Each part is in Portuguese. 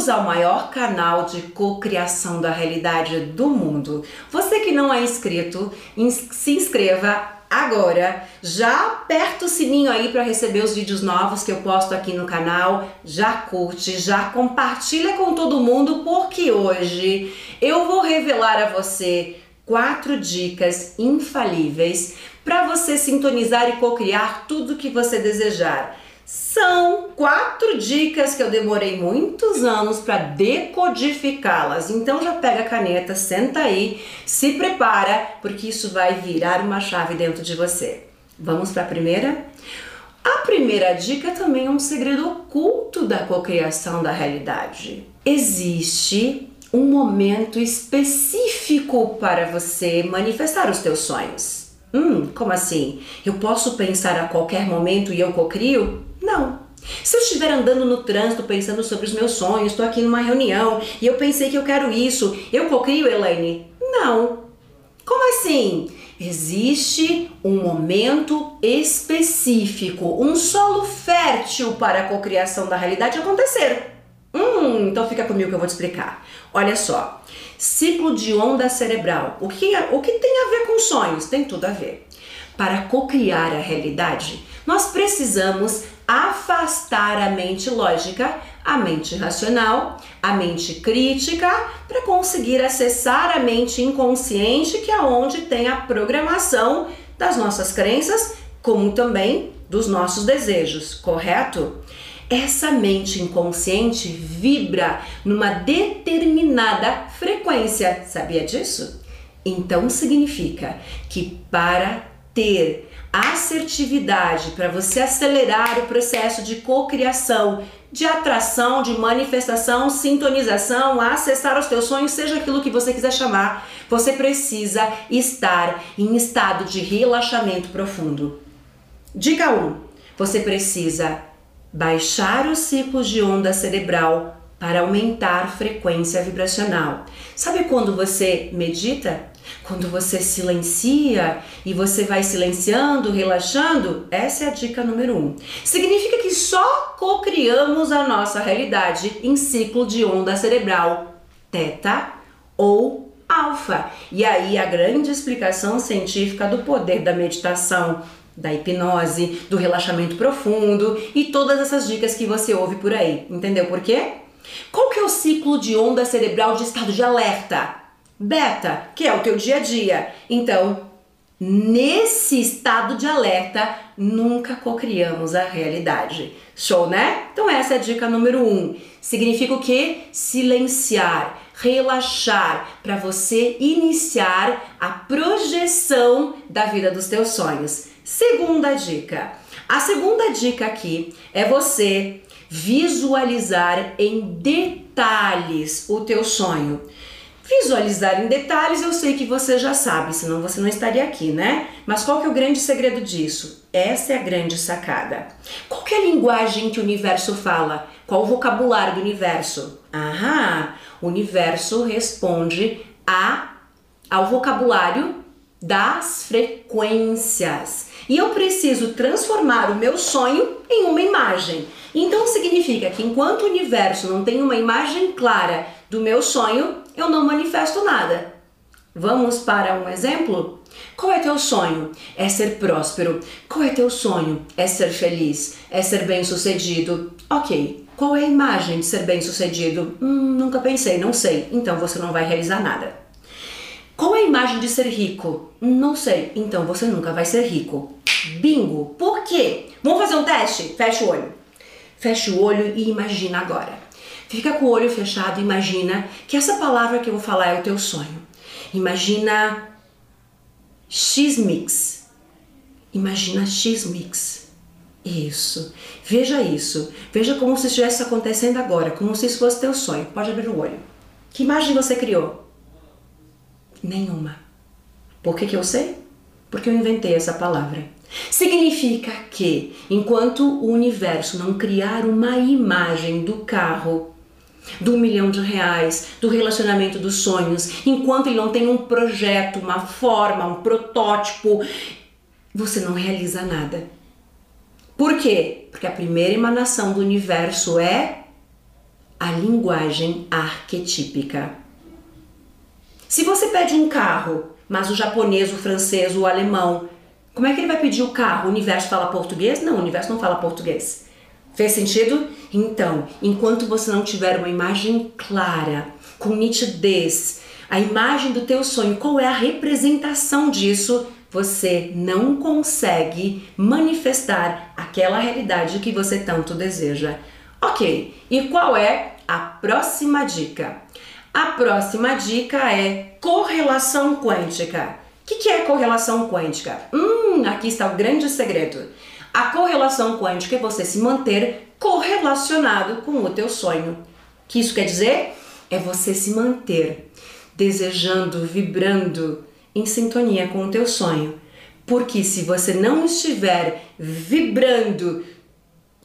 Bem-vindos ao maior canal de cocriação da realidade do mundo. Você que não é inscrito, se inscreva agora. Já aperta o sininho aí para receber os vídeos novos que eu posto aqui no canal. Já curte, já compartilha com todo mundo, porque hoje eu vou revelar a você quatro dicas infalíveis para você sintonizar e cocriar tudo que você desejar. São quatro dicas que eu demorei muitos anos para decodificá-las. Então já pega a caneta, senta aí, se prepara, porque isso vai virar uma chave dentro de você. Vamos para a primeira? A primeira dica também é um segredo oculto da cocriação da realidade. Existe um momento específico para você manifestar os teus sonhos. Hum, como assim? Eu posso pensar a qualquer momento e eu cocrio? Se eu estiver andando no trânsito pensando sobre os meus sonhos, estou aqui numa reunião e eu pensei que eu quero isso, eu cocrio, Elaine? Não. Como assim? Existe um momento específico, um solo fértil para a cocriação da realidade acontecer. Hum, então fica comigo que eu vou te explicar. Olha só, ciclo de onda cerebral. O que, o que tem a ver com sonhos? Tem tudo a ver. Para cocriar a realidade, nós precisamos afastar a mente lógica, a mente racional, a mente crítica, para conseguir acessar a mente inconsciente, que é onde tem a programação das nossas crenças, como também dos nossos desejos, correto? Essa mente inconsciente vibra numa determinada frequência, sabia disso? Então significa que para ter assertividade, para você acelerar o processo de cocriação, de atração, de manifestação, sintonização, acessar os teus sonhos, seja aquilo que você quiser chamar, você precisa estar em estado de relaxamento profundo. Dica 1: você precisa baixar os ciclos de onda cerebral para aumentar a frequência vibracional. Sabe quando você medita? Quando você silencia e você vai silenciando, relaxando, essa é a dica número um. Significa que só cocriamos a nossa realidade em ciclo de onda cerebral teta ou alfa. E aí a grande explicação científica do poder da meditação, da hipnose, do relaxamento profundo e todas essas dicas que você ouve por aí. Entendeu por quê? Qual que é o ciclo de onda cerebral de estado de alerta? Beta, que é o teu dia a dia. Então, nesse estado de alerta, nunca cocriamos a realidade. Show, né? Então essa é a dica número um. Significa o que? Silenciar, relaxar, para você iniciar a projeção da vida dos teus sonhos. Segunda dica. A segunda dica aqui é você visualizar em detalhes o teu sonho. Visualizar em detalhes eu sei que você já sabe, senão você não estaria aqui, né? Mas qual que é o grande segredo disso? Essa é a grande sacada. Qual que é a linguagem que o universo fala? Qual o vocabulário do universo? Aham, o universo responde a, ao vocabulário das frequências. E eu preciso transformar o meu sonho em uma imagem. Então significa que enquanto o universo não tem uma imagem clara do meu sonho, eu não manifesto nada. Vamos para um exemplo? Qual é teu sonho? É ser próspero. Qual é teu sonho? É ser feliz. É ser bem-sucedido. Ok. Qual é a imagem de ser bem-sucedido? Hum, nunca pensei, não sei. Então você não vai realizar nada. Qual é a imagem de ser rico? Não sei. Então você nunca vai ser rico. Bingo. Por quê? Vamos fazer um teste? Fecha o olho. Fecha o olho e imagina agora. Fica com o olho fechado, imagina que essa palavra que eu vou falar é o teu sonho. Imagina X-Mix. Imagina X-Mix. Isso. Veja isso. Veja como se estivesse acontecendo agora, como se isso fosse teu sonho. Pode abrir o olho. Que imagem você criou? Nenhuma. Por que, que eu sei? Porque eu inventei essa palavra. Significa que, enquanto o universo não criar uma imagem do carro do milhão de reais, do relacionamento dos sonhos, enquanto ele não tem um projeto, uma forma, um protótipo, você não realiza nada. Por quê? Porque a primeira emanação do universo é a linguagem arquetípica. Se você pede um carro, mas o japonês, o francês, o alemão, como é que ele vai pedir o carro? O universo fala português? Não, o universo não fala português. Fez sentido? Então, enquanto você não tiver uma imagem clara, com nitidez, a imagem do teu sonho, qual é a representação disso, você não consegue manifestar aquela realidade que você tanto deseja. Ok, e qual é a próxima dica? A próxima dica é correlação quântica. O que, que é correlação quântica? Hum, aqui está o grande segredo. A correlação quântica é você se manter correlacionado com o teu sonho. O que isso quer dizer? É você se manter desejando, vibrando em sintonia com o teu sonho. Porque se você não estiver vibrando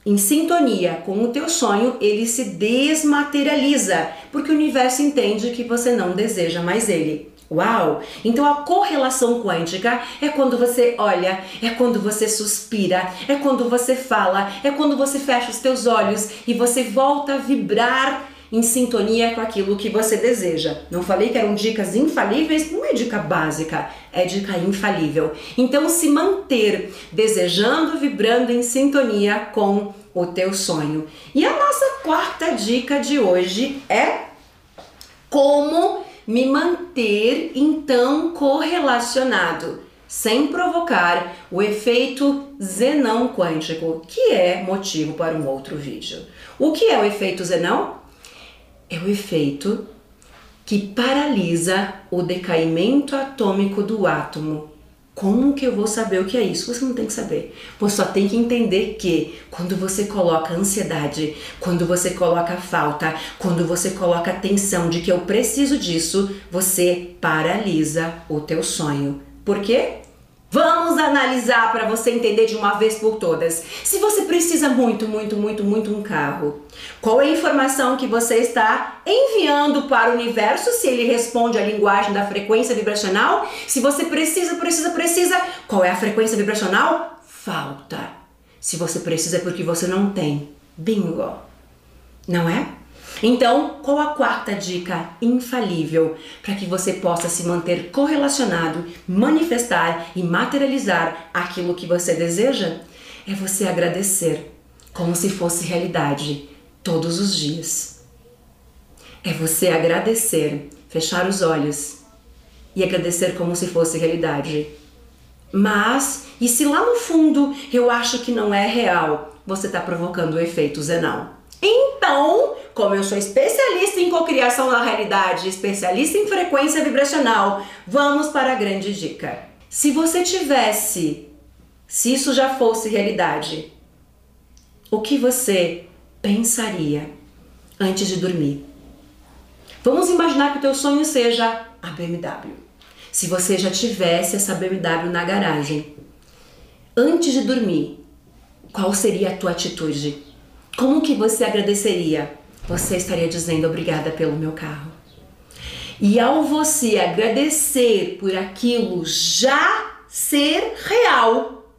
em sintonia com o teu sonho, ele se desmaterializa, porque o universo entende que você não deseja mais ele. Uau! Então a correlação quântica é quando você olha, é quando você suspira, é quando você fala, é quando você fecha os teus olhos e você volta a vibrar em sintonia com aquilo que você deseja. Não falei que eram dicas infalíveis? Não é dica básica, é dica infalível. Então se manter desejando, vibrando em sintonia com o teu sonho. E a nossa quarta dica de hoje é como me manter então correlacionado, sem provocar o efeito zenão quântico, que é motivo para um outro vídeo. O que é o efeito zenão? É o efeito que paralisa o decaimento atômico do átomo como que eu vou saber o que é isso? Você não tem que saber. Você só tem que entender que quando você coloca ansiedade, quando você coloca falta, quando você coloca tensão de que eu preciso disso, você paralisa o teu sonho. Por quê? Vamos analisar para você entender de uma vez por todas. Se você precisa muito, muito, muito, muito um carro, qual é a informação que você está enviando para o universo? Se ele responde à linguagem da frequência vibracional? Se você precisa, precisa, precisa, qual é a frequência vibracional? Falta. Se você precisa é porque você não tem. Bingo. Não é? Então, qual a quarta dica infalível para que você possa se manter correlacionado, manifestar e materializar aquilo que você deseja? É você agradecer como se fosse realidade todos os dias. É você agradecer, fechar os olhos e agradecer como se fosse realidade. Mas, e se lá no fundo eu acho que não é real, você está provocando o efeito zenão. Então, como eu sou especialista em cocriação da realidade, especialista em frequência vibracional, vamos para a grande dica. Se você tivesse, se isso já fosse realidade, o que você pensaria antes de dormir? Vamos imaginar que o teu sonho seja a BMW. Se você já tivesse essa BMW na garagem, antes de dormir, qual seria a tua atitude? Como que você agradeceria? você estaria dizendo obrigada pelo meu carro. E ao você agradecer por aquilo já ser real,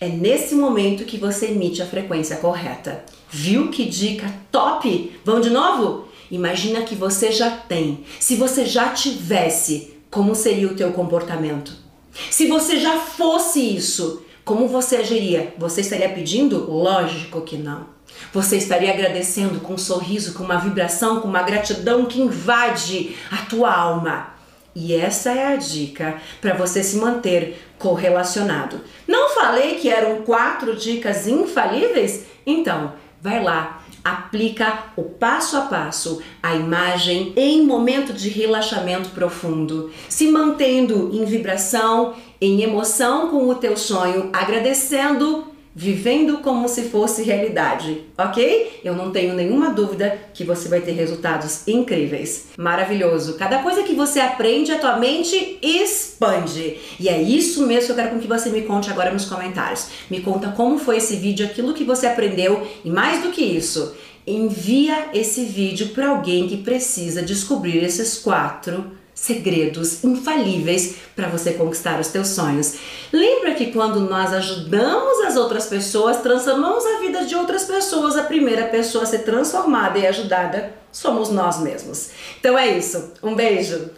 é nesse momento que você emite a frequência correta. Viu que dica top? Vamos de novo? Imagina que você já tem. Se você já tivesse, como seria o teu comportamento? Se você já fosse isso, como você agiria? Você estaria pedindo? Lógico que não. Você estaria agradecendo com um sorriso, com uma vibração, com uma gratidão que invade a tua alma. E essa é a dica para você se manter correlacionado. Não falei que eram quatro dicas infalíveis? Então, vai lá, aplica o passo a passo, a imagem em momento de relaxamento profundo, se mantendo em vibração, em emoção com o teu sonho, agradecendo vivendo como se fosse realidade, ok? Eu não tenho nenhuma dúvida que você vai ter resultados incríveis. Maravilhoso! Cada coisa que você aprende, a tua mente expande. E é isso mesmo que eu quero que você me conte agora nos comentários. Me conta como foi esse vídeo, aquilo que você aprendeu e mais do que isso, envia esse vídeo para alguém que precisa descobrir esses quatro segredos infalíveis para você conquistar os teus sonhos. Lembra que quando nós ajudamos as outras pessoas, transformamos a vida de outras pessoas, a primeira pessoa a ser transformada e ajudada somos nós mesmos. Então é isso. Um beijo.